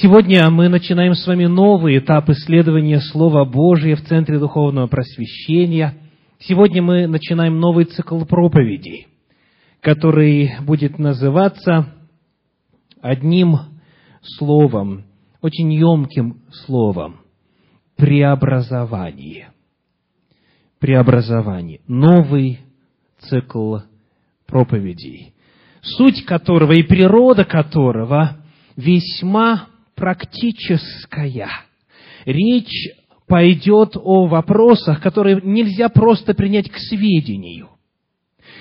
Сегодня мы начинаем с вами новый этап исследования Слова Божия в Центре Духовного Просвещения. Сегодня мы начинаем новый цикл проповедей, который будет называться одним словом, очень емким словом – преобразование. Преобразование. Новый цикл проповедей, суть которого и природа которого весьма практическая. Речь пойдет о вопросах, которые нельзя просто принять к сведению.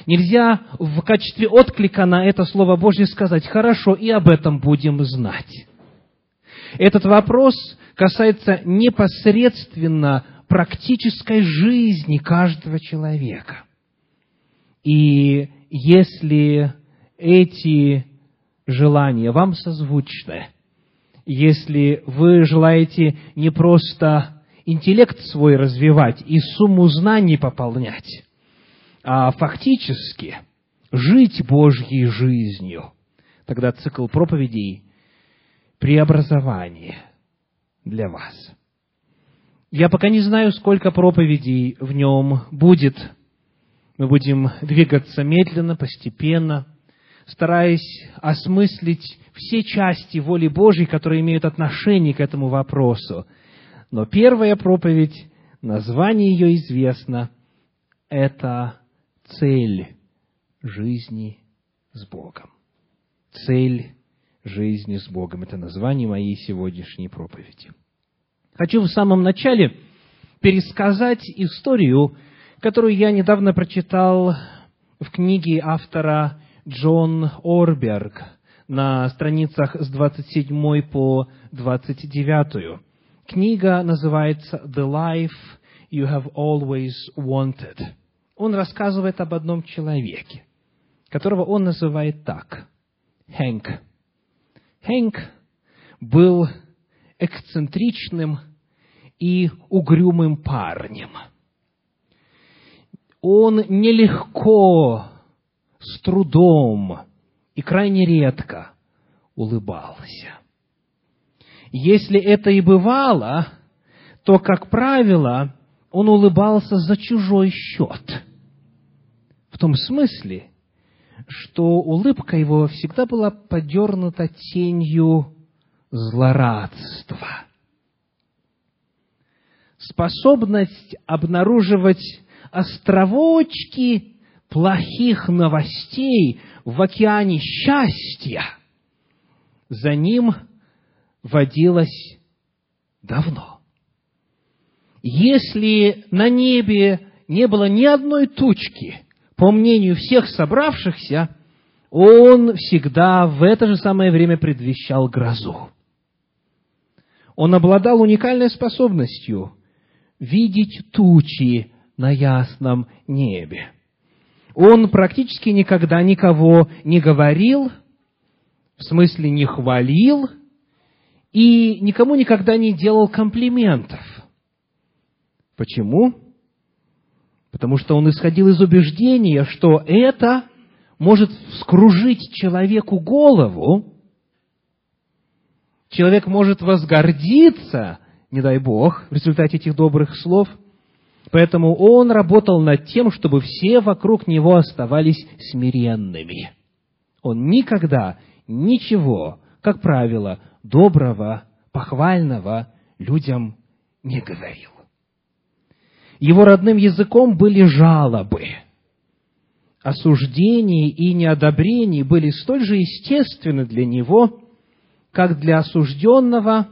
Нельзя в качестве отклика на это Слово Божье сказать, хорошо, и об этом будем знать. Этот вопрос касается непосредственно практической жизни каждого человека. И если эти желания вам созвучны, если вы желаете не просто интеллект свой развивать и сумму знаний пополнять, а фактически жить Божьей жизнью, тогда цикл проповедей преобразование для вас. Я пока не знаю, сколько проповедей в нем будет. Мы будем двигаться медленно, постепенно – стараясь осмыслить все части воли Божьей, которые имеют отношение к этому вопросу. Но первая проповедь, название ее известно, это цель жизни с Богом. Цель жизни с Богом. Это название моей сегодняшней проповеди. Хочу в самом начале пересказать историю, которую я недавно прочитал в книге автора Джон Орберг на страницах с 27 по 29. Книга называется «The Life You Have Always Wanted». Он рассказывает об одном человеке, которого он называет так – Хэнк. Хэнк был эксцентричным и угрюмым парнем. Он нелегко с трудом и крайне редко улыбался. Если это и бывало, то, как правило, он улыбался за чужой счет. В том смысле, что улыбка его всегда была подернута тенью злорадства. Способность обнаруживать островочки плохих новостей в океане счастья за ним водилось давно. Если на небе не было ни одной тучки, по мнению всех собравшихся, он всегда в это же самое время предвещал грозу. Он обладал уникальной способностью видеть тучи на ясном небе он практически никогда никого не говорил, в смысле не хвалил, и никому никогда не делал комплиментов. Почему? Потому что он исходил из убеждения, что это может вскружить человеку голову, человек может возгордиться, не дай Бог, в результате этих добрых слов – Поэтому он работал над тем, чтобы все вокруг него оставались смиренными. Он никогда ничего, как правило, доброго, похвального людям не говорил. Его родным языком были жалобы. Осуждение и неодобрение были столь же естественны для него, как для осужденного,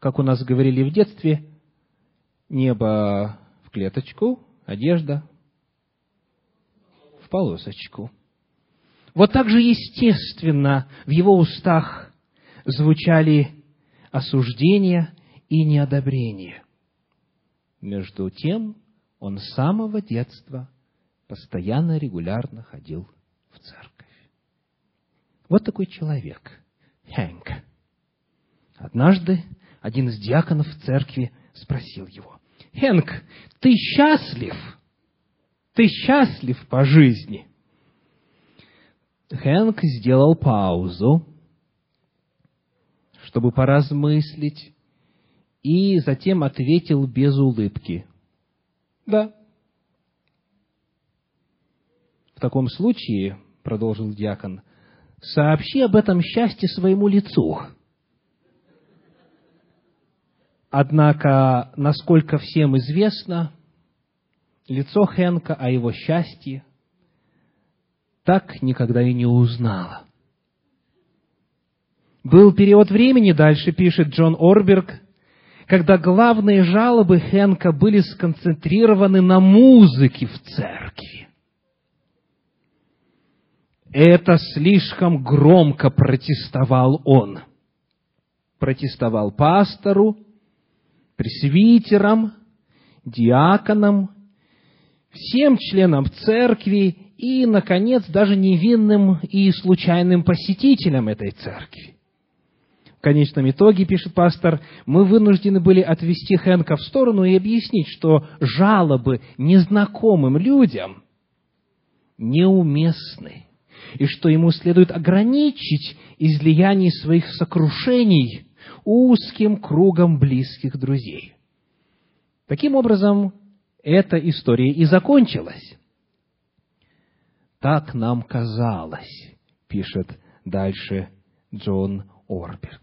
как у нас говорили в детстве, небо в клеточку, одежда в полосочку. Вот так же естественно в его устах звучали осуждение и неодобрение. Между тем, он с самого детства постоянно, регулярно ходил в церковь. Вот такой человек, Хэнк. Однажды один из диаконов в церкви спросил его, Хэнк, ты счастлив? Ты счастлив по жизни? Хэнк сделал паузу, чтобы поразмыслить, и затем ответил без улыбки. Да. В таком случае, продолжил диакон, сообщи об этом счастье своему лицу. Однако, насколько всем известно, лицо Хенка о его счастье так никогда и не узнала. Был период времени, дальше пишет Джон Орберг, когда главные жалобы Хенка были сконцентрированы на музыке в церкви. Это слишком громко протестовал он. Протестовал пастору, пресвитерам, диаконам, всем членам церкви и, наконец, даже невинным и случайным посетителям этой церкви. В конечном итоге, пишет пастор, мы вынуждены были отвести Хэнка в сторону и объяснить, что жалобы незнакомым людям неуместны, и что ему следует ограничить излияние своих сокрушений узким кругом близких друзей. Таким образом, эта история и закончилась. Так нам казалось, пишет дальше Джон Орберт.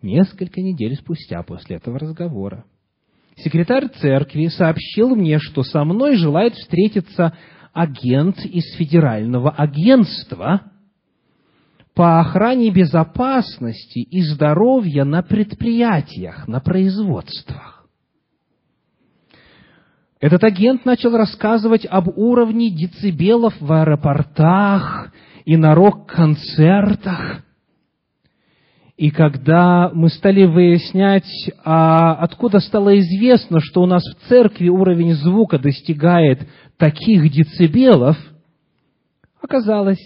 Несколько недель спустя после этого разговора секретарь церкви сообщил мне, что со мной желает встретиться агент из федерального агентства по охране безопасности и здоровья на предприятиях, на производствах. Этот агент начал рассказывать об уровне децибелов в аэропортах и на рок-концертах. И когда мы стали выяснять, а откуда стало известно, что у нас в церкви уровень звука достигает таких децибелов, оказалось,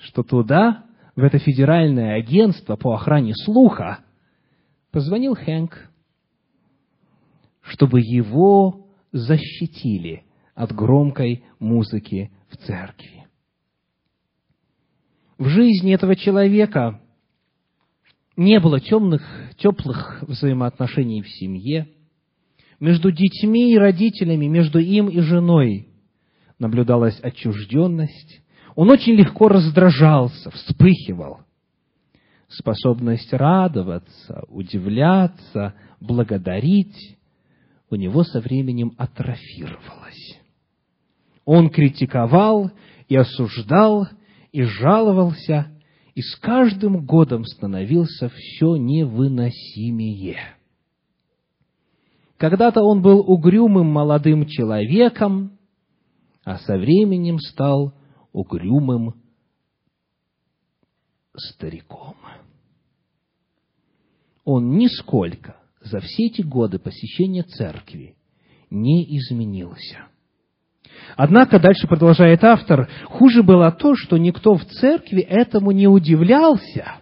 что туда, в это федеральное агентство по охране слуха, позвонил Хэнк, чтобы его защитили от громкой музыки в церкви. В жизни этого человека не было темных, теплых взаимоотношений в семье. Между детьми и родителями, между им и женой наблюдалась отчужденность, он очень легко раздражался, вспыхивал. Способность радоваться, удивляться, благодарить у него со временем атрофировалась. Он критиковал и осуждал, и жаловался, и с каждым годом становился все невыносимее. Когда-то он был угрюмым молодым человеком, а со временем стал угрюмым стариком. Он нисколько за все эти годы посещения церкви не изменился. Однако, дальше продолжает автор, хуже было то, что никто в церкви этому не удивлялся.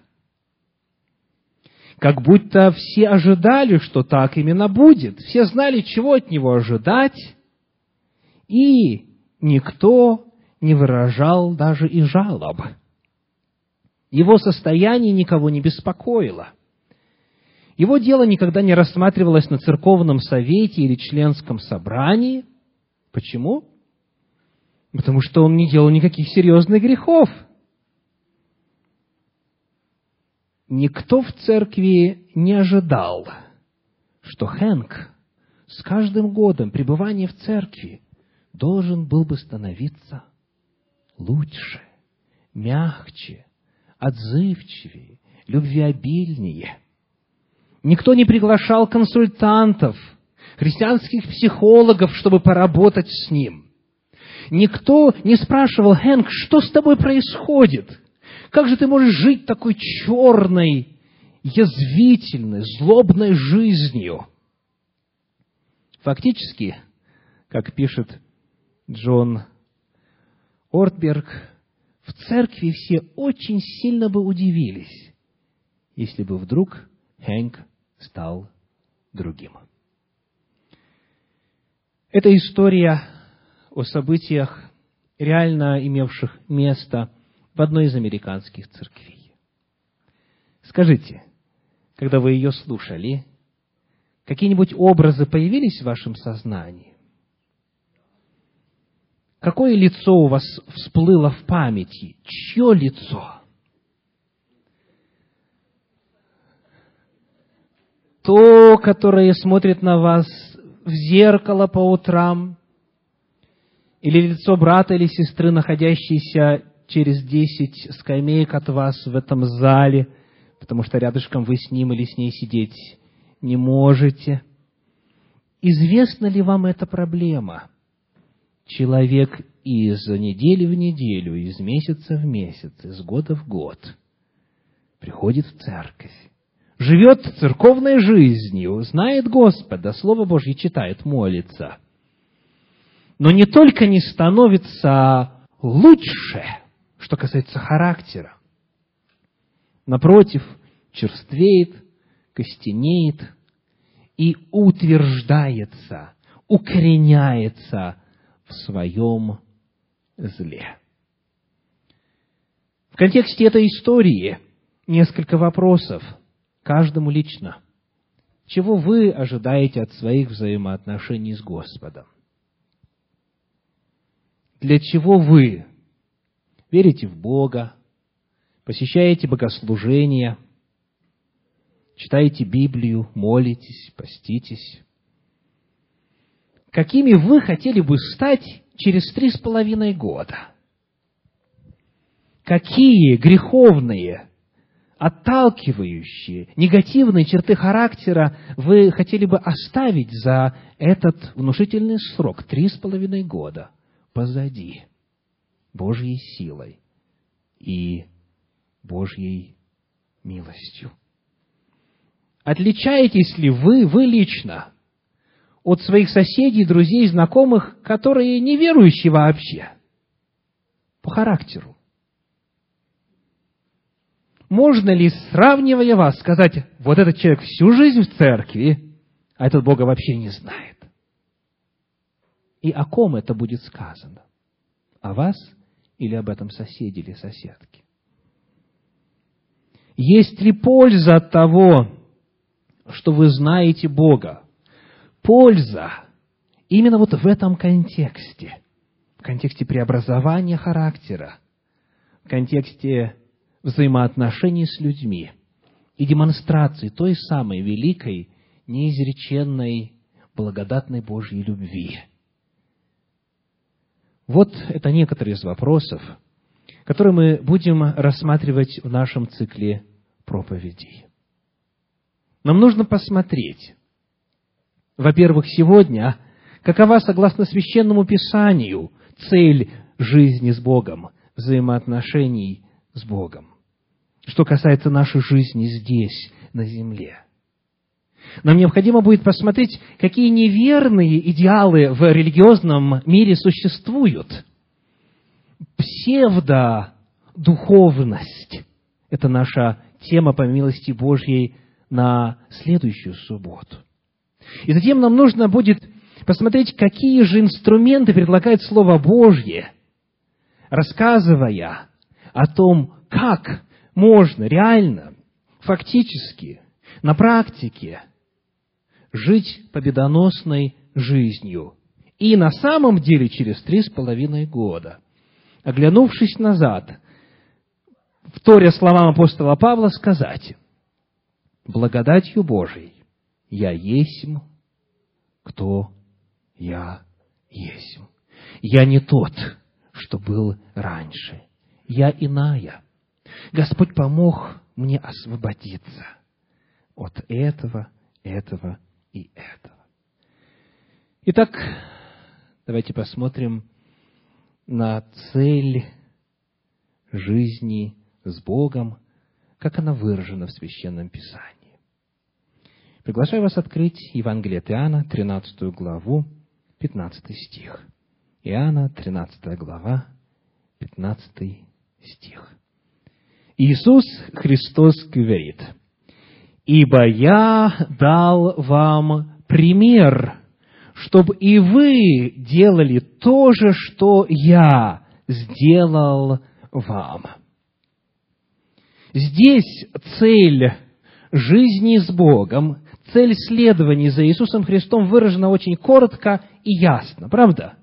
Как будто все ожидали, что так именно будет. Все знали, чего от него ожидать. И никто не выражал даже и жалоб. Его состояние никого не беспокоило. Его дело никогда не рассматривалось на церковном совете или членском собрании. Почему? Потому что он не делал никаких серьезных грехов. Никто в церкви не ожидал, что Хэнк с каждым годом пребывания в церкви должен был бы становиться лучше, мягче, отзывчивее, любвеобильнее. Никто не приглашал консультантов, христианских психологов, чтобы поработать с ним. Никто не спрашивал, Хэнк, что с тобой происходит? Как же ты можешь жить такой черной, язвительной, злобной жизнью? Фактически, как пишет Джон Ортберг, в церкви все очень сильно бы удивились, если бы вдруг Хэнк стал другим. Эта история о событиях, реально имевших место в одной из американских церквей. Скажите, когда вы ее слушали, какие-нибудь образы появились в вашем сознании? Какое лицо у вас всплыло в памяти? Чье лицо? То, которое смотрит на вас в зеркало по утрам, или лицо брата или сестры, находящейся через десять скамеек от вас в этом зале, потому что рядышком вы с ним или с ней сидеть не можете. Известна ли вам эта проблема? Человек из недели в неделю, из месяца в месяц, из года в год приходит в церковь, живет церковной жизнью, знает Господа, Слово Божье читает, молится, но не только не становится лучше, что касается характера. Напротив, черствеет, костенеет и утверждается, укореняется в своем зле. В контексте этой истории несколько вопросов каждому лично. Чего вы ожидаете от своих взаимоотношений с Господом? Для чего вы верите в Бога, посещаете богослужения, читаете Библию, молитесь, поститесь? Какими вы хотели бы стать через три с половиной года? Какие греховные, отталкивающие, негативные черты характера вы хотели бы оставить за этот внушительный срок, три с половиной года, позади, Божьей силой и Божьей милостью? Отличаетесь ли вы, вы лично, от своих соседей, друзей, знакомых, которые неверующие вообще, по характеру. Можно ли, сравнивая вас, сказать, вот этот человек всю жизнь в церкви, а этот Бога вообще не знает? И о ком это будет сказано? О вас или об этом соседе или соседке? Есть ли польза от того, что вы знаете Бога? Польза именно вот в этом контексте, в контексте преобразования характера, в контексте взаимоотношений с людьми и демонстрации той самой великой, неизреченной, благодатной Божьей любви. Вот это некоторые из вопросов, которые мы будем рассматривать в нашем цикле проповедей. Нам нужно посмотреть, во-первых, сегодня, какова, согласно Священному Писанию, цель жизни с Богом, взаимоотношений с Богом, что касается нашей жизни здесь, на земле. Нам необходимо будет посмотреть, какие неверные идеалы в религиозном мире существуют. Псевдодуховность – это наша тема, по милости Божьей, на следующую субботу. И затем нам нужно будет посмотреть, какие же инструменты предлагает Слово Божье, рассказывая о том, как можно реально, фактически, на практике жить победоносной жизнью. И на самом деле через три с половиной года, оглянувшись назад, вторя словам апостола Павла, сказать, благодатью Божией я есмь, кто я есмь. Я не тот, что был раньше. Я иная. Господь помог мне освободиться от этого, этого и этого. Итак, давайте посмотрим на цель жизни с Богом, как она выражена в Священном Писании. Приглашаю вас открыть Евангелие от Иоанна, 13 главу, 15 стих. Иоанна, 13 глава, 15 стих. Иисус Христос говорит, «Ибо я дал вам пример, чтобы и вы делали то же, что я сделал вам». здесь цель жизни с Богом, цель следования за Иисусом Христом выражена очень коротко и ясно. Правда?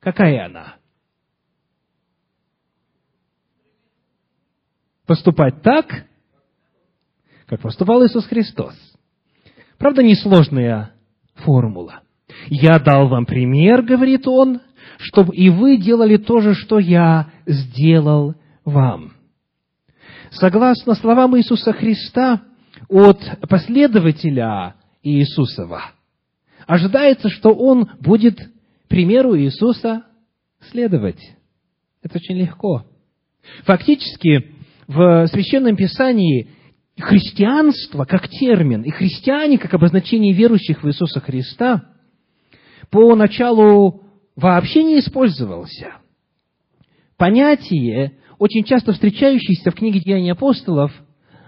Какая она? Поступать так, как поступал Иисус Христос. Правда, несложная формула. «Я дал вам пример, — говорит он, — чтобы и вы делали то же, что я сделал вам». Согласно словам Иисуса Христа, от последователя Иисусова ожидается, что он будет примеру Иисуса следовать. Это очень легко. Фактически, в Священном Писании христианство как термин и христиане как обозначение верующих в Иисуса Христа поначалу вообще не использовался. Понятие, очень часто встречающееся в книге Деяний апостолов,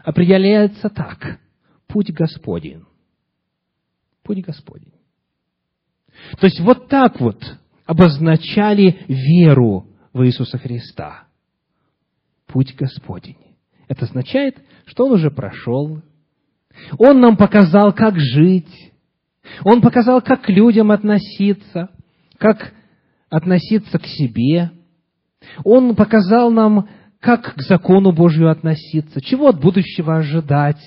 определяется так. Путь Господень. Путь Господень. То есть вот так вот обозначали веру в Иисуса Христа. Путь Господень. Это означает, что Он уже прошел. Он нам показал, как жить. Он показал, как к людям относиться, как относиться к себе. Он показал нам, как к закону Божию относиться, чего от будущего ожидать.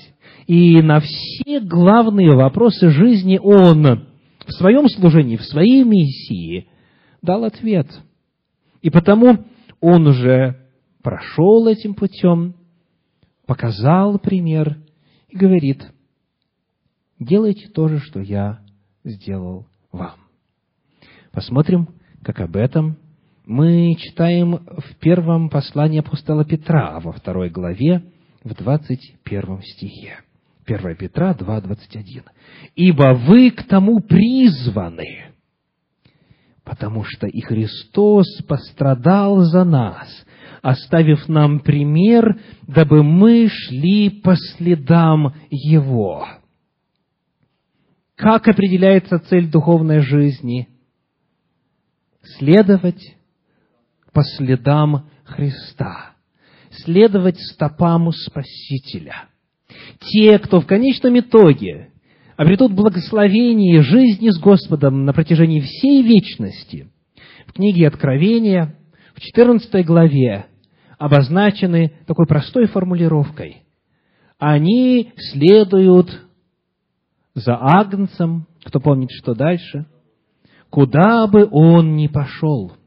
И на все главные вопросы жизни Он в своем служении, в своей миссии дал ответ. И потому Он уже прошел этим путем, показал пример и говорит, делайте то же, что я сделал вам. Посмотрим, как об этом мы читаем в первом послании апостола Петра, во второй главе, в двадцать первом стихе. 1 Петра 2, 21. «Ибо вы к тому призваны, потому что и Христос пострадал за нас, оставив нам пример, дабы мы шли по следам Его». Как определяется цель духовной жизни? Следовать по следам Христа, следовать стопам Спасителя. Те, кто в конечном итоге обретут благословение жизни с Господом на протяжении всей вечности, в книге Откровения, в 14 главе, обозначены такой простой формулировкой. Они следуют за Агнцем, кто помнит, что дальше, куда бы он ни пошел –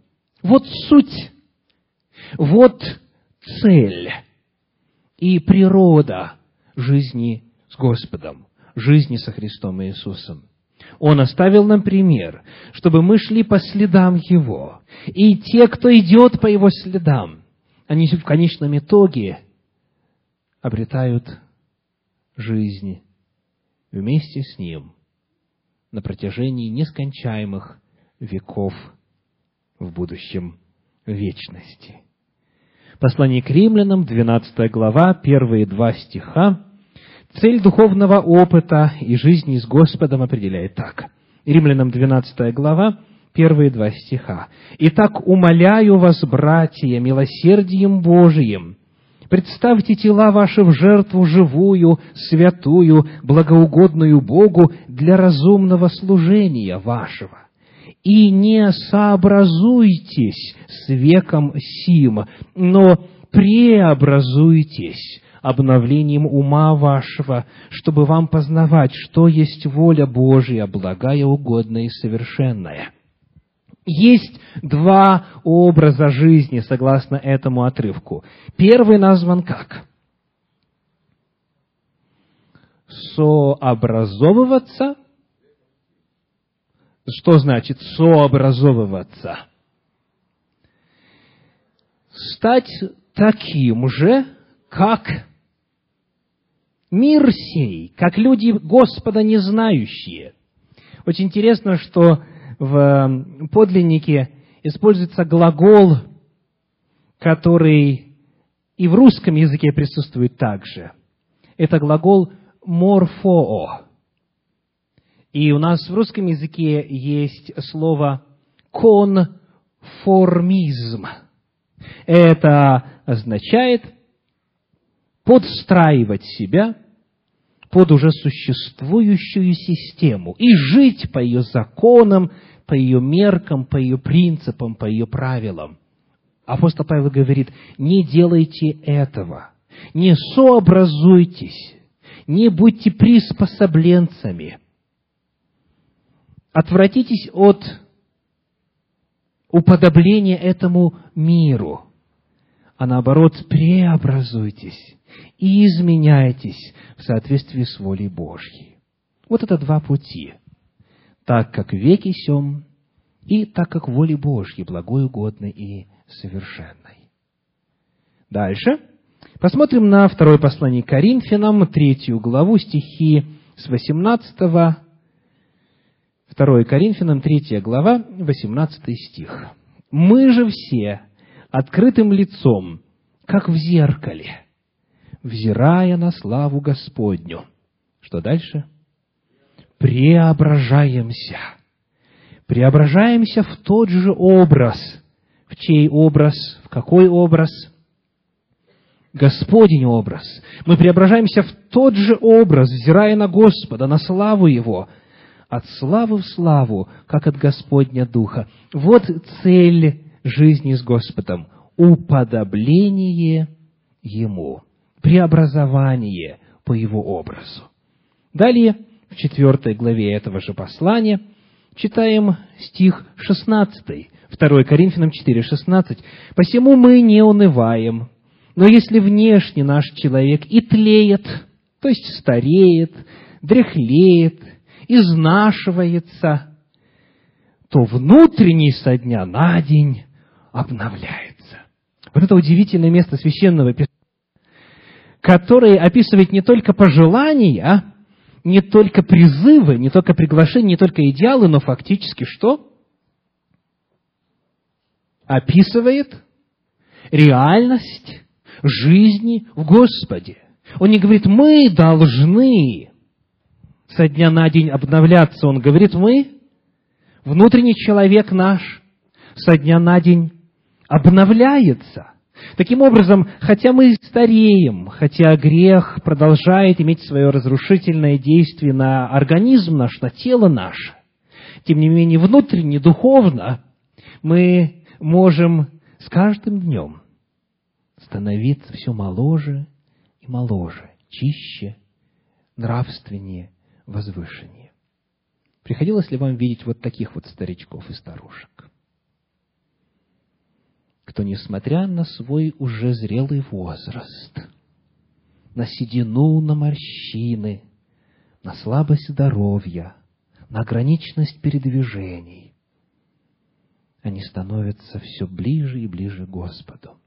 вот суть, вот цель и природа жизни с Господом, жизни со Христом Иисусом. Он оставил нам пример, чтобы мы шли по следам Его. И те, кто идет по Его следам, они в конечном итоге обретают жизнь вместе с Ним на протяжении нескончаемых веков в будущем вечности. Послание к римлянам, 12 глава, первые два стиха. Цель духовного опыта и жизни с Господом определяет так. Римлянам 12 глава, первые два стиха. «Итак, умоляю вас, братья, милосердием Божиим, представьте тела ваши в жертву живую, святую, благоугодную Богу для разумного служения вашего и не сообразуйтесь с веком сим, но преобразуйтесь обновлением ума вашего, чтобы вам познавать, что есть воля Божия, благая, угодная и совершенная. Есть два образа жизни, согласно этому отрывку. Первый назван как? Сообразовываться – что значит сообразовываться? Стать таким же, как мир сей, как люди Господа не знающие. Очень интересно, что в подлиннике используется глагол, который и в русском языке присутствует также. Это глагол «морфоо». И у нас в русском языке есть слово конформизм. Это означает подстраивать себя под уже существующую систему и жить по ее законам, по ее меркам, по ее принципам, по ее правилам. Апостол Павел говорит, не делайте этого, не сообразуйтесь, не будьте приспособленцами. Отвратитесь от уподобления этому миру, а наоборот, преобразуйтесь и изменяйтесь в соответствии с волей Божьей. Вот это два пути. Так, как веки сем, и так, как воле Божьей, благой, угодной и совершенной. Дальше. Посмотрим на второе послание Коринфянам, третью главу, стихи с 18 2 Коринфянам, 3 глава, 18 стих. «Мы же все открытым лицом, как в зеркале, взирая на славу Господню». Что дальше? «Преображаемся». Преображаемся в тот же образ. В чей образ? В какой образ? Господень образ. Мы преображаемся в тот же образ, взирая на Господа, на славу Его, от славы в славу, как от Господня Духа. Вот цель жизни с Господом – уподобление Ему, преобразование по Его образу. Далее, в четвертой главе этого же послания, читаем стих 16, 2 Коринфянам 4, 16. «Посему мы не унываем, но если внешне наш человек и тлеет, то есть стареет, дряхлеет, изнашивается, то внутренний со дня на день обновляется. Вот это удивительное место священного писания, которое описывает не только пожелания, не только призывы, не только приглашения, не только идеалы, но фактически что? Описывает реальность жизни в Господе. Он не говорит, мы должны со дня на день обновляться. Он говорит, мы, внутренний человек наш, со дня на день обновляется. Таким образом, хотя мы стареем, хотя грех продолжает иметь свое разрушительное действие на организм наш, на тело наше, тем не менее, внутренне, духовно, мы можем с каждым днем становиться все моложе и моложе, чище, нравственнее, возвышеннее. Приходилось ли вам видеть вот таких вот старичков и старушек? Кто, несмотря на свой уже зрелый возраст, на седину, на морщины, на слабость здоровья, на ограниченность передвижений, они становятся все ближе и ближе к Господу.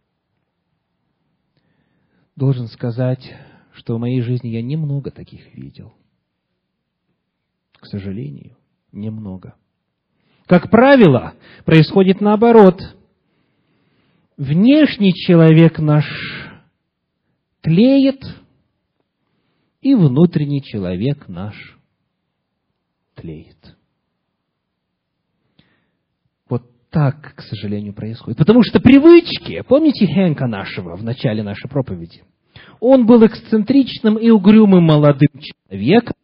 Должен сказать, что в моей жизни я немного таких видел. К сожалению, немного. Как правило, происходит наоборот. Внешний человек наш тлеет, и внутренний человек наш тлеет. Вот так, к сожалению, происходит. Потому что привычки, помните Хенка нашего в начале нашей проповеди? Он был эксцентричным и угрюмым молодым человеком,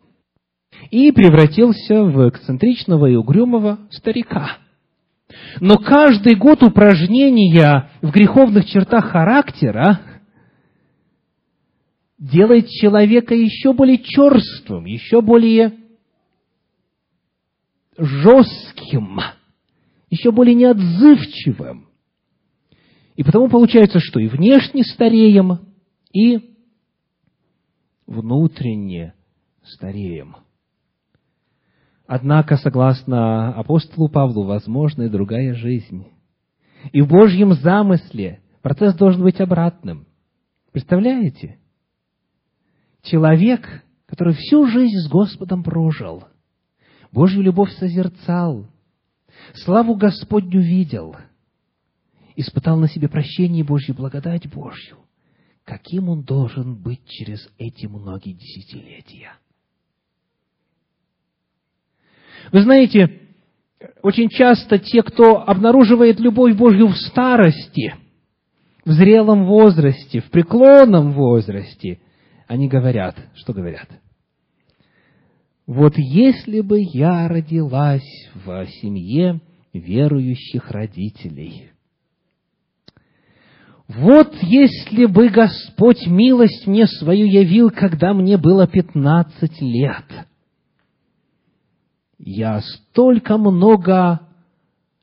и превратился в эксцентричного и угрюмого старика. Но каждый год упражнения в греховных чертах характера делает человека еще более черствым, еще более жестким, еще более неотзывчивым. И потому получается, что и внешне стареем, и внутренне стареем. Однако, согласно апостолу Павлу, возможна и другая жизнь. И в Божьем замысле процесс должен быть обратным. Представляете? Человек, который всю жизнь с Господом прожил, Божью любовь созерцал, славу Господню видел, испытал на себе прощение Божью, благодать Божью. Каким он должен быть через эти многие десятилетия? Вы знаете, очень часто те, кто обнаруживает любовь Божью в старости, в зрелом возрасте, в преклонном возрасте, они говорят, что говорят? Вот если бы я родилась в семье верующих родителей, вот если бы Господь милость мне свою явил, когда мне было пятнадцать лет, я столько много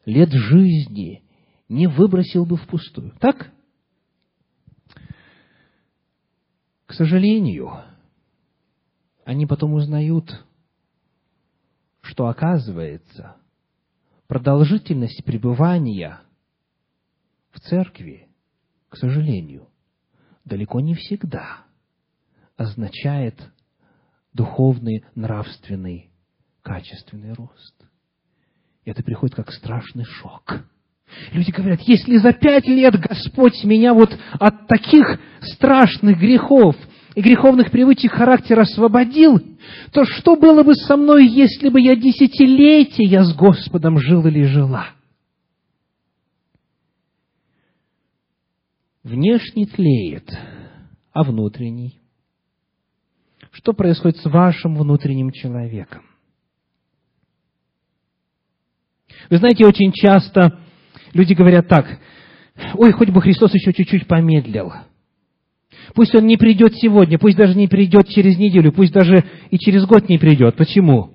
лет жизни не выбросил бы впустую. Так? К сожалению, они потом узнают, что оказывается, продолжительность пребывания в церкви, к сожалению, далеко не всегда означает духовный, нравственный, качественный рост. И это приходит как страшный шок. Люди говорят, если за пять лет Господь меня вот от таких страшных грехов и греховных привычек характера освободил, то что было бы со мной, если бы я десятилетия с Господом жил или жила? Внешний тлеет, а внутренний? Что происходит с вашим внутренним человеком? Вы знаете, очень часто люди говорят так, ой, хоть бы Христос еще чуть-чуть помедлил. Пусть Он не придет сегодня, пусть даже не придет через неделю, пусть даже и через год не придет. Почему?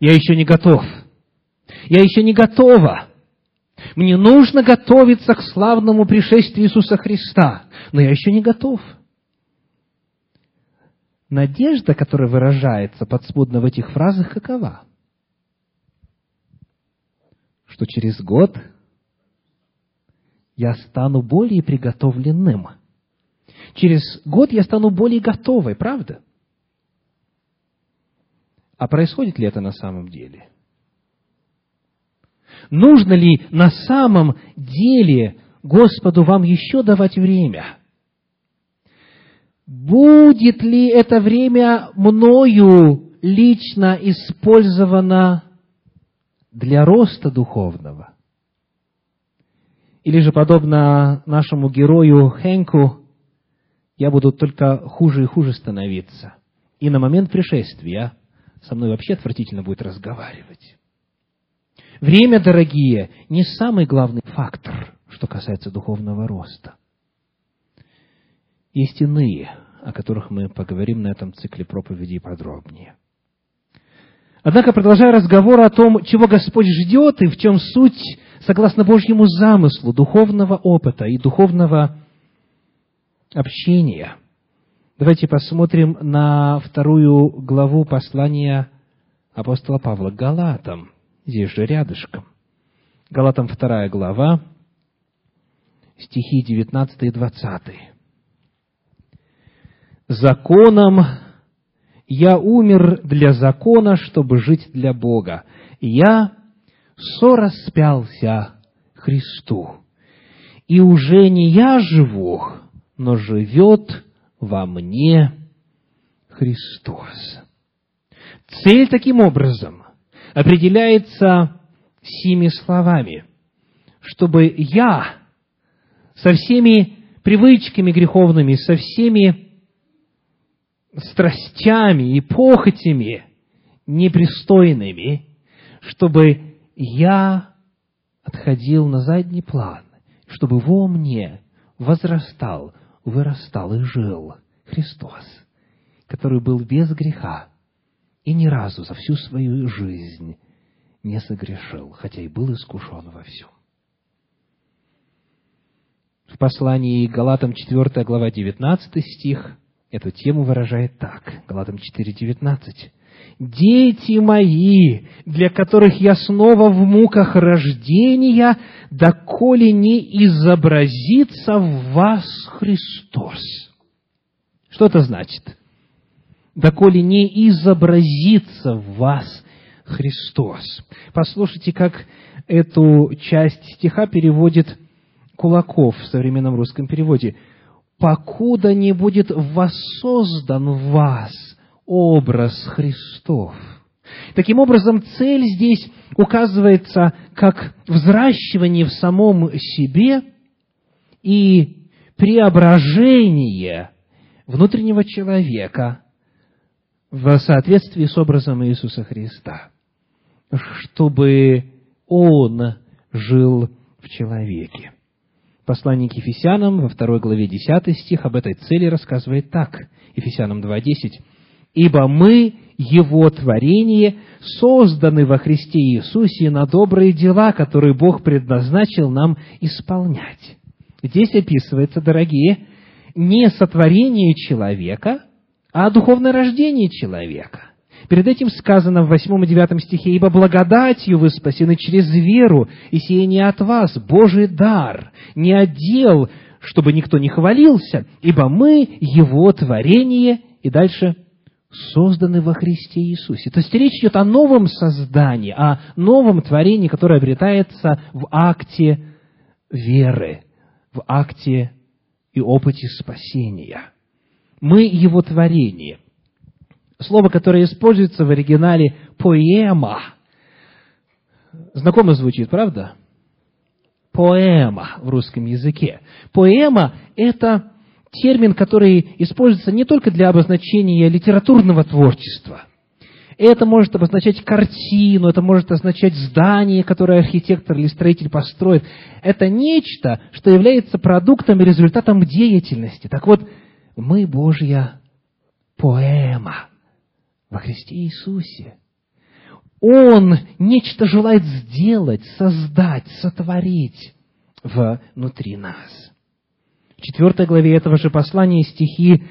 Я еще не готов. Я еще не готова. Мне нужно готовиться к славному пришествию Иисуса Христа, но я еще не готов. Надежда, которая выражается подспудно в этих фразах, какова? Что через год я стану более приготовленным. Через год я стану более готовой, правда? А происходит ли это на самом деле? Нужно ли на самом деле Господу вам еще давать время? Будет ли это время мною лично использовано для роста духовного. Или же, подобно нашему герою Хенку, я буду только хуже и хуже становиться. И на момент пришествия со мной вообще отвратительно будет разговаривать. Время, дорогие, не самый главный фактор, что касается духовного роста. Есть иные, о которых мы поговорим на этом цикле проповедей подробнее. Однако, продолжая разговор о том, чего Господь ждет и в чем суть, согласно Божьему замыслу, духовного опыта и духовного общения, давайте посмотрим на вторую главу послания апостола Павла к Галатам, здесь же рядышком. Галатам вторая глава, стихи 19 и 20. «Законом я умер для закона, чтобы жить для Бога. Я сораспялся Христу. И уже не я живу, но живет во мне Христос. Цель таким образом определяется сими словами, чтобы я со всеми привычками греховными, со всеми страстями и похотями непристойными, чтобы я отходил на задний план, чтобы во мне возрастал, вырастал и жил Христос, который был без греха и ни разу за всю свою жизнь не согрешил, хотя и был искушен во всем. В послании Галатам 4 глава 19 стих эту тему выражает так. Галатам 4.19. «Дети мои, для которых я снова в муках рождения, доколе не изобразится в вас Христос». Что это значит? «Доколе не изобразится в вас Христос». Послушайте, как эту часть стиха переводит Кулаков в современном русском переводе – покуда не будет воссоздан в вас образ Христов. Таким образом, цель здесь указывается как взращивание в самом себе и преображение внутреннего человека в соответствии с образом Иисуса Христа, чтобы Он жил в человеке. Послание к Ефесянам во второй главе 10 стих об этой цели рассказывает так. Ефесянам 2.10. «Ибо мы, Его творение, созданы во Христе Иисусе на добрые дела, которые Бог предназначил нам исполнять». Здесь описывается, дорогие, не сотворение человека, а духовное рождение человека. Перед этим сказано в 8 и 9 стихе, «Ибо благодатью вы спасены через веру, и сие не от вас, Божий дар, не отдел, чтобы никто не хвалился, ибо мы Его творение». И дальше созданы во Христе Иисусе. То есть речь идет о новом создании, о новом творении, которое обретается в акте веры, в акте и опыте спасения. Мы Его творение. Слово, которое используется в оригинале «поэма», знакомо звучит, правда? Поэма в русском языке. Поэма – это термин, который используется не только для обозначения литературного творчества. Это может обозначать картину, это может означать здание, которое архитектор или строитель построит. Это нечто, что является продуктом и результатом деятельности. Так вот, мы Божья поэма во Христе Иисусе. Он нечто желает сделать, создать, сотворить внутри нас. В четвертой главе этого же послания стихи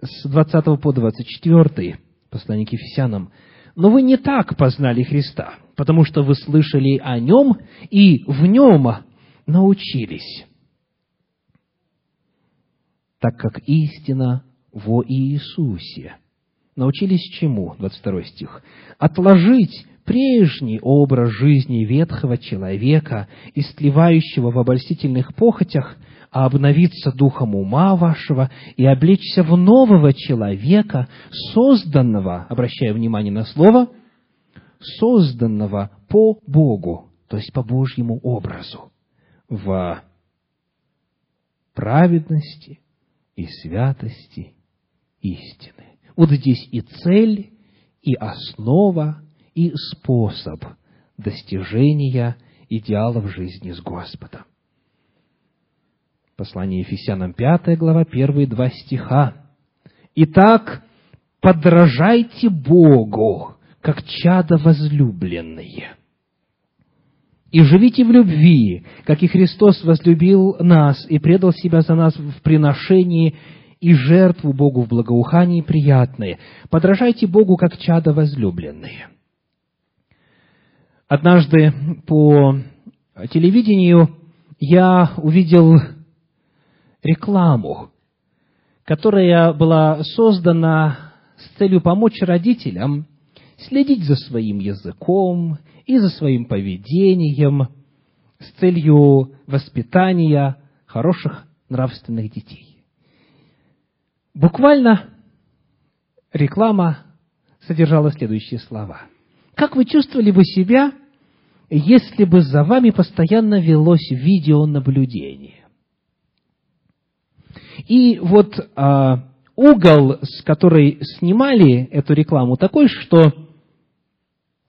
с 20 по 24, послание к Ефесянам. «Но вы не так познали Христа, потому что вы слышали о Нем и в Нем научились, так как истина во Иисусе». Научились чему? 22 стих. «Отложить прежний образ жизни ветхого человека, истлевающего в обольстительных похотях, а обновиться духом ума вашего и облечься в нового человека, созданного, обращая внимание на слово, созданного по Богу, то есть по Божьему образу, в праведности и святости истины. Вот здесь и цель, и основа, и способ достижения идеала в жизни с Господом. Послание Ефесянам 5 глава, первые два стиха. «Итак, подражайте Богу, как чада возлюбленные, и живите в любви, как и Христос возлюбил нас и предал себя за нас в приношении и жертву Богу в благоухании приятные. Подражайте Богу, как чада возлюбленные». Однажды по телевидению я увидел рекламу, которая была создана с целью помочь родителям следить за своим языком и за своим поведением с целью воспитания хороших нравственных детей. Буквально реклама содержала следующие слова. Как вы чувствовали бы себя, если бы за вами постоянно велось видеонаблюдение? И вот а, угол, с которой снимали эту рекламу, такой, что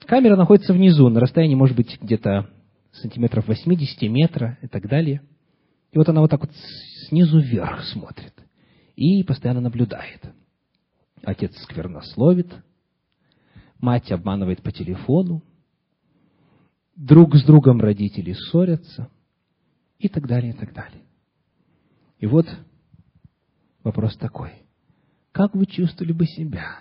камера находится внизу, на расстоянии, может быть, где-то сантиметров 80 метра и так далее. И вот она вот так вот снизу вверх смотрит и постоянно наблюдает. Отец сквернословит, мать обманывает по телефону, друг с другом родители ссорятся и так далее, и так далее. И вот Вопрос такой. Как вы чувствовали бы себя,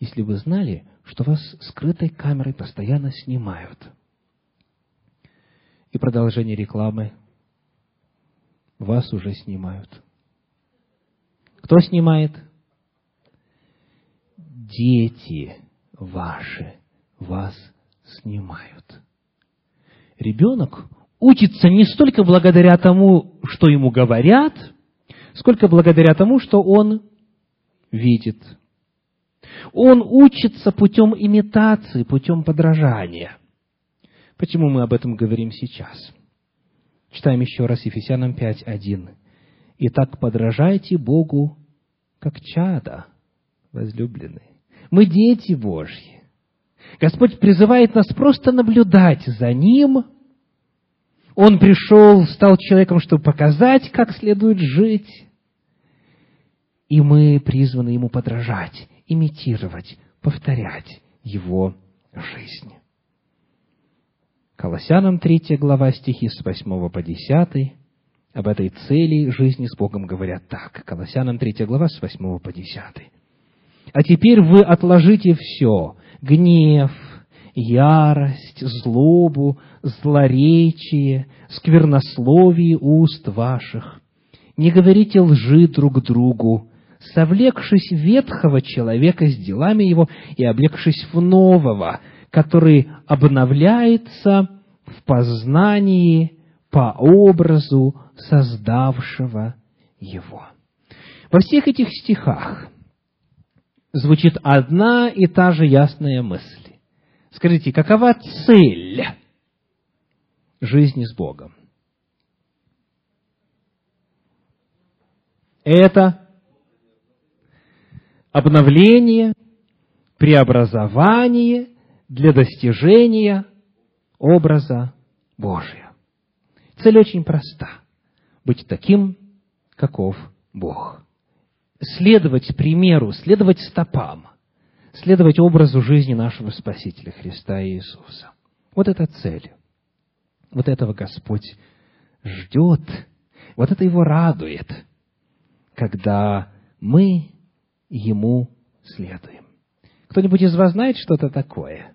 если вы знали, что вас скрытой камерой постоянно снимают? И продолжение рекламы. Вас уже снимают. Кто снимает? Дети ваши вас снимают. Ребенок учится не столько благодаря тому, что ему говорят – сколько благодаря тому, что он видит. Он учится путем имитации, путем подражания. Почему мы об этом говорим сейчас? Читаем еще раз Ефесянам 5.1. Итак, подражайте Богу, как чада, возлюбленные. Мы дети Божьи. Господь призывает нас просто наблюдать за Ним. Он пришел, стал человеком, чтобы показать, как следует жить. И мы призваны Ему подражать, имитировать, повторять Его жизнь. Колоссянам 3 глава стихи с 8 по 10 об этой цели жизни с Богом говорят так. Колоссянам 3 глава с 8 по 10. «А теперь вы отложите все – гнев, ярость, злобу, злоречие, сквернословие уст ваших. Не говорите лжи друг другу, совлекшись ветхого человека с делами его и облегшись в нового, который обновляется в познании по образу создавшего его. Во всех этих стихах звучит одна и та же ясная мысль. Скажите, какова цель жизни с Богом? Это обновление, преобразование для достижения образа Божия. Цель очень проста – быть таким, каков Бог. Следовать примеру, следовать стопам, следовать образу жизни нашего Спасителя Христа Иисуса. Вот это цель. Вот этого Господь ждет. Вот это Его радует, когда мы Ему следуем. Кто-нибудь из вас знает, что это такое?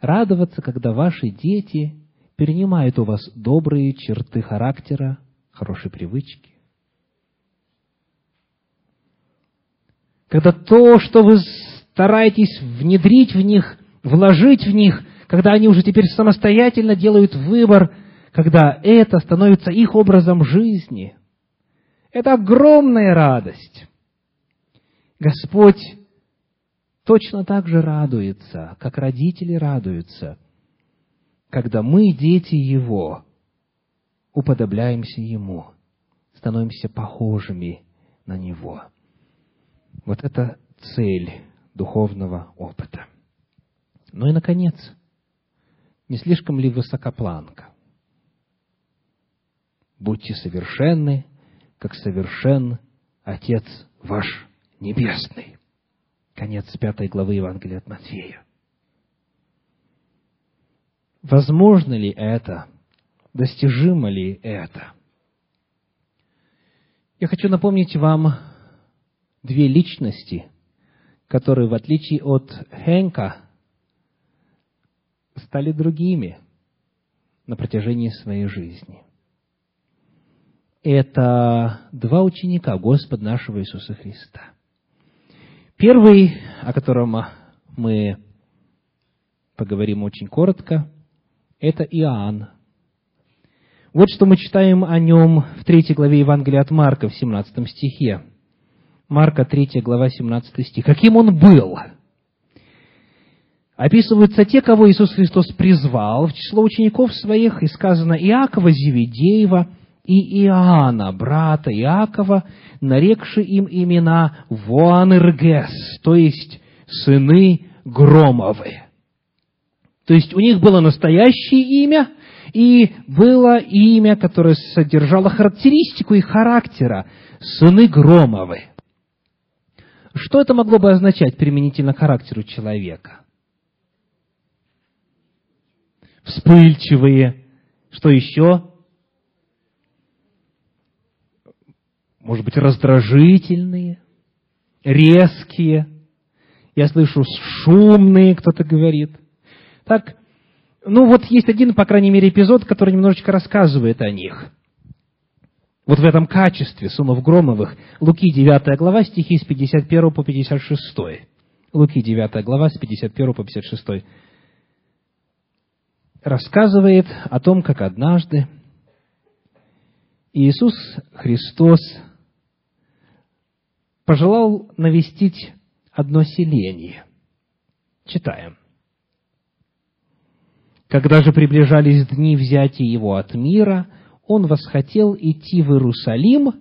радоваться, когда ваши дети перенимают у вас добрые черты характера, хорошие привычки. Когда то, что вы стараетесь внедрить в них, вложить в них, когда они уже теперь самостоятельно делают выбор, когда это становится их образом жизни, это огромная радость. Господь точно так же радуется, как родители радуются, когда мы, дети Его, уподобляемся Ему, становимся похожими на Него. Вот это цель духовного опыта. Ну и, наконец, не слишком ли высокопланка? Будьте совершенны, как совершен Отец ваш Небесный. Конец пятой главы Евангелия от Матфея. Возможно ли это? Достижимо ли это? Я хочу напомнить вам две личности, которые, в отличие от Хенка, стали другими на протяжении своей жизни. Это два ученика Господа нашего Иисуса Христа – Первый, о котором мы поговорим очень коротко, это Иоанн. Вот что мы читаем о нем в третьей главе Евангелия от Марка в 17 стихе. Марка, 3 глава, 17 стих. Каким он был? Описываются те, кого Иисус Христос призвал в число учеников своих, и сказано Иакова Зеведеева и Иоанна, брата Иакова, нарекши им имена Вуанергес, то есть сыны Громовы. То есть у них было настоящее имя, и было имя, которое содержало характеристику и характера сыны Громовы. Что это могло бы означать применительно к характеру человека? Вспыльчивые. Что еще? может быть, раздражительные, резкие. Я слышу, шумные, кто-то говорит. Так, ну вот есть один, по крайней мере, эпизод, который немножечко рассказывает о них. Вот в этом качестве сынов Громовых. Луки 9 глава, стихи с 51 по 56. Луки 9 глава, с 51 по 56. Рассказывает о том, как однажды Иисус Христос пожелал навестить одно селение. Читаем. Когда же приближались дни взятия его от мира, он восхотел идти в Иерусалим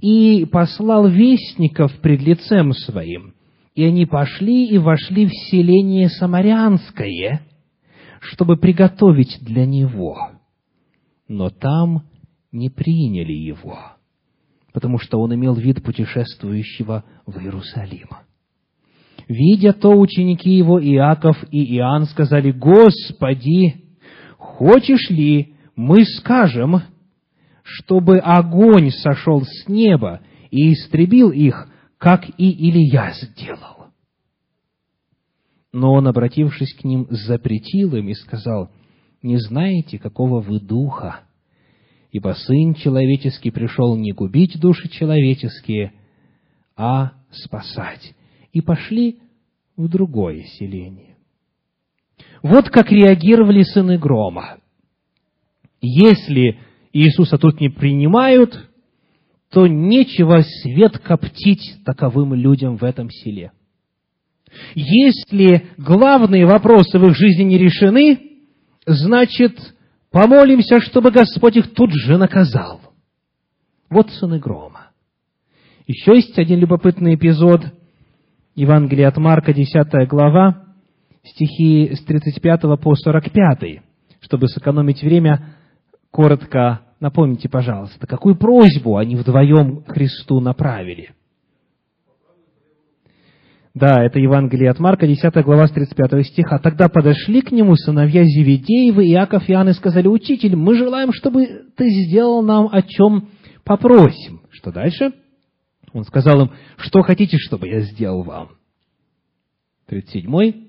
и послал вестников пред лицем своим. И они пошли и вошли в селение Самарянское, чтобы приготовить для него. Но там не приняли его, потому что он имел вид путешествующего в Иерусалим. Видя то, ученики его Иаков и Иоанн сказали, «Господи, хочешь ли, мы скажем, чтобы огонь сошел с неба и истребил их, как и Илья сделал?» Но он, обратившись к ним, запретил им и сказал, «Не знаете, какого вы духа, ибо Сын Человеческий пришел не губить души человеческие, а спасать» и пошли в другое селение. Вот как реагировали сыны грома. Если Иисуса тут не принимают, то нечего свет коптить таковым людям в этом селе. Если главные вопросы в их жизни не решены, значит, помолимся, чтобы Господь их тут же наказал. Вот сыны грома. Еще есть один любопытный эпизод – Евангелие от Марка, 10 глава, стихи с 35 по 45. Чтобы сэкономить время, коротко напомните, пожалуйста, какую просьбу они вдвоем Христу направили. Да, это Евангелие от Марка, 10 глава, с 35 стиха. «Тогда подошли к нему сыновья Зеведеевы, Иаков и Иоанн, и сказали, «Учитель, мы желаем, чтобы ты сделал нам о чем попросим». Что дальше? Он сказал им, что хотите, чтобы я сделал вам? 37.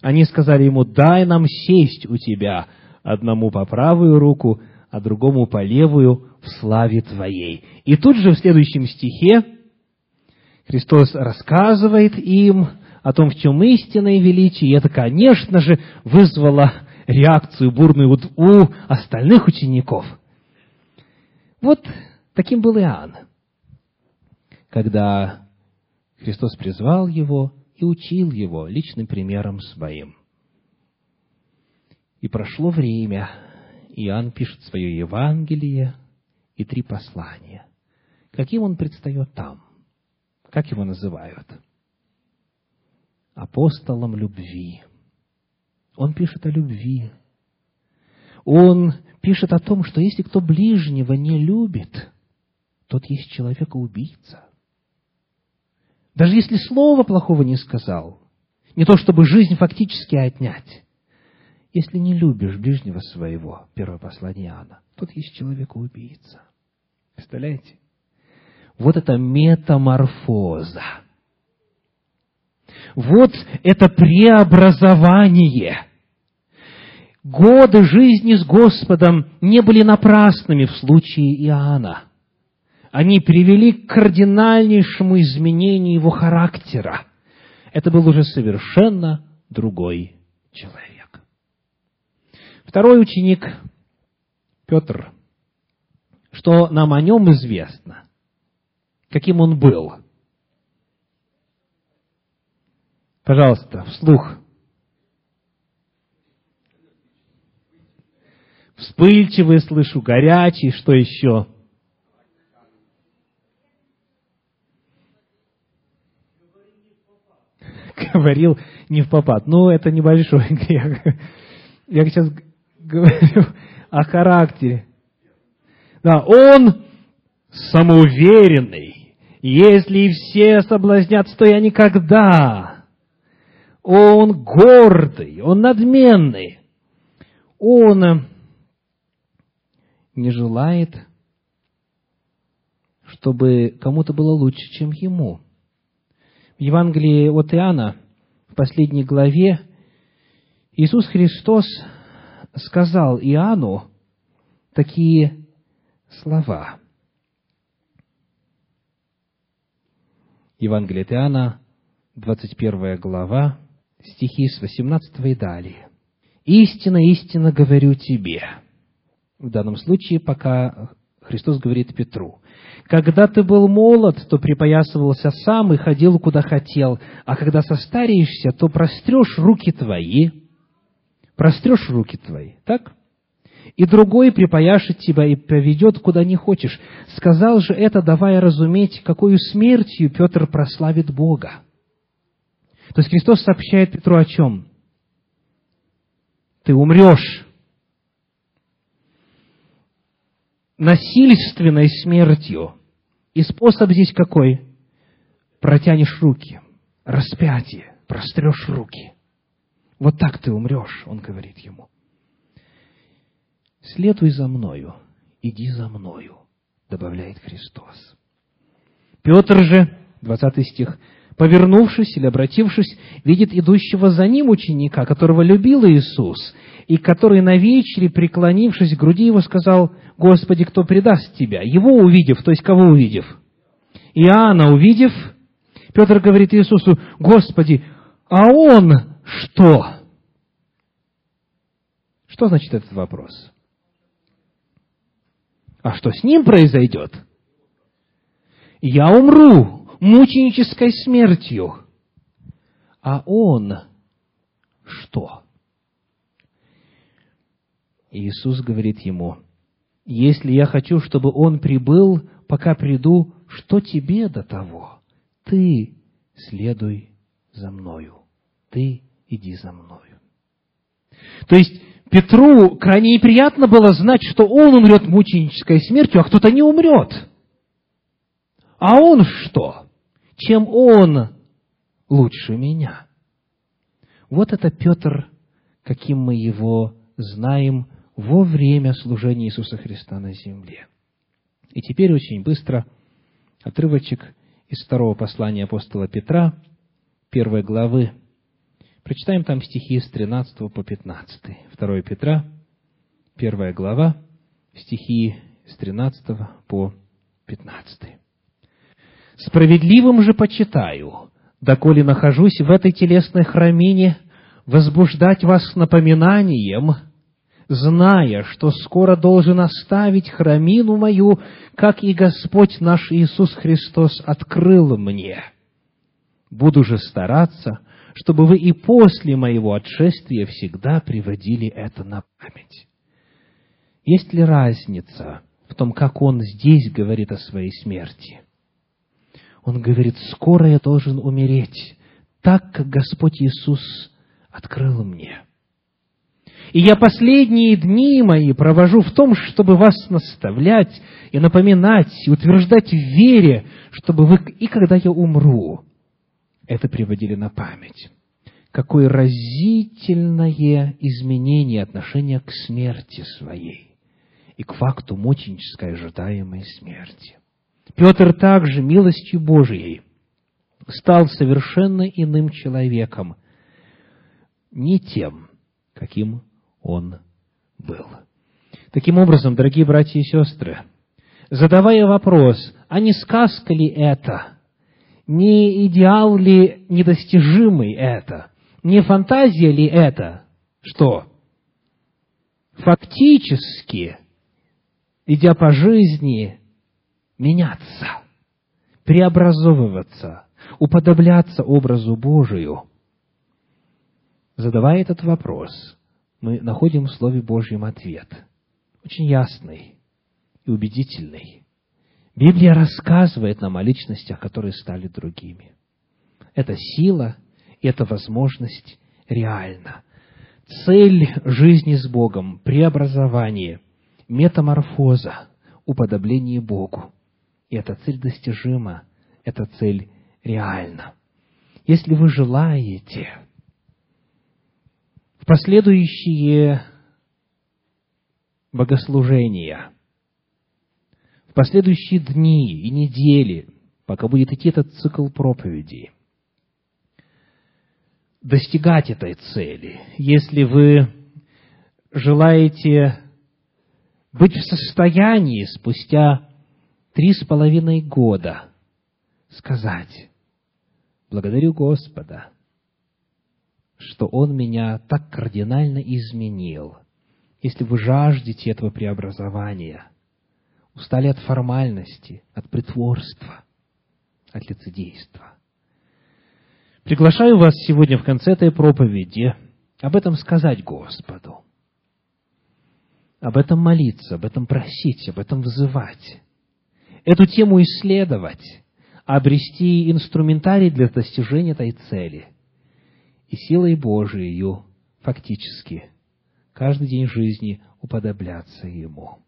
Они сказали ему, дай нам сесть у тебя, одному по правую руку, а другому по левую в славе Твоей. И тут же в следующем стихе Христос рассказывает им о том, в чем истинное величие, и это, конечно же, вызвало реакцию бурную у остальных учеников. Вот таким был Иоанн когда Христос призвал его и учил его личным примером своим. И прошло время, Иоанн пишет свое Евангелие и три послания. Каким он предстает там? Как его называют? Апостолом любви. Он пишет о любви. Он пишет о том, что если кто ближнего не любит, тот есть человека-убийца. Даже если слова плохого не сказал, не то чтобы жизнь фактически отнять. Если не любишь ближнего своего, первое послание Иоанна, тот есть человека-убийца. Представляете? Вот это метаморфоза. Вот это преобразование. Годы жизни с Господом не были напрасными в случае Иоанна они привели к кардинальнейшему изменению его характера. Это был уже совершенно другой человек. Второй ученик, Петр, что нам о нем известно, каким он был. Пожалуйста, вслух. Вспыльчивый, слышу, горячий, что еще? Говорил не в попад. Ну, это небольшой грех. Я сейчас говорю о характере. Да, он самоуверенный. Если все соблазнятся, то я никогда. Он гордый, он надменный. Он не желает, чтобы кому-то было лучше, чем ему. В Евангелии от Иоанна, в последней главе, Иисус Христос сказал Иоанну такие слова. Евангелие от Иоанна, 21 глава, стихи с 18 и далее. «Истинно, истинно говорю тебе». В данном случае, пока Христос говорит Петру, когда ты был молод, то припоясывался сам и ходил, куда хотел, а когда состареешься, то прострешь руки твои, прострешь руки твои, так? и другой припояшет тебя и поведет, куда не хочешь. Сказал же это, давая разуметь, какую смертью Петр прославит Бога. То есть Христос сообщает Петру о чем? Ты умрешь. Насильственной смертью. И способ здесь какой? Протянешь руки. Распятие. Прострешь руки. Вот так ты умрешь, он говорит ему. Следуй за мною, иди за мною, добавляет Христос. Петр же, 20 стих, повернувшись или обратившись, видит идущего за ним ученика, которого любил Иисус, и который на вечере, преклонившись к груди его, сказал, «Господи, кто предаст тебя?» Его увидев, то есть кого увидев? Иоанна увидев, Петр говорит Иисусу, «Господи, а он что?» Что значит этот вопрос? А что с ним произойдет? Я умру мученической смертью. А он что? Иисус говорит ему, если я хочу, чтобы он прибыл, пока приду, что тебе до того? Ты следуй за мною. Ты иди за мною. То есть, Петру крайне неприятно было знать, что он умрет мученической смертью, а кто-то не умрет. А он что? Чем он лучше меня? Вот это Петр, каким мы его знаем во время служения Иисуса Христа на земле. И теперь очень быстро отрывочек из второго послания апостола Петра, первой главы, Прочитаем там стихи с 13 по 15. 2 Петра, первая глава, стихи с 13 по 15. «Справедливым же почитаю, доколе нахожусь в этой телесной храмине, возбуждать вас напоминанием, зная, что скоро должен оставить храмину мою, как и Господь наш Иисус Христос открыл мне. Буду же стараться, чтобы вы и после моего отшествия всегда приводили это на память. Есть ли разница в том, как он здесь говорит о своей смерти? Он говорит, скоро я должен умереть, так, как Господь Иисус открыл мне. И я последние дни мои провожу в том, чтобы вас наставлять и напоминать, и утверждать в вере, чтобы вы, и когда я умру, это приводили на память. Какое разительное изменение отношения к смерти своей и к факту мученической ожидаемой смерти. Петр также милостью Божией стал совершенно иным человеком, не тем, каким он был. Таким образом, дорогие братья и сестры, задавая вопрос, а не сказка ли это – не идеал ли недостижимый это? Не фантазия ли это? Что? Фактически, идя по жизни, меняться, преобразовываться, уподобляться образу Божию. Задавая этот вопрос, мы находим в Слове Божьем ответ. Очень ясный и убедительный. Библия рассказывает нам о личностях, которые стали другими. Это сила, и эта возможность реальна. Цель жизни с Богом – преобразование, метаморфоза, уподобление Богу. И эта цель достижима, эта цель реальна. Если вы желаете в последующие богослужения – последующие дни и недели, пока будет идти этот цикл проповедей, достигать этой цели, если вы желаете быть в состоянии спустя три с половиной года сказать, благодарю Господа, что Он меня так кардинально изменил. Если вы жаждете этого преобразования – устали от формальности, от притворства, от лицедейства. Приглашаю вас сегодня в конце этой проповеди об этом сказать Господу. об этом молиться, об этом просить, об этом вызывать. Эту тему исследовать, обрести инструментарий для достижения этой цели. И силой Божией фактически каждый день жизни уподобляться Ему.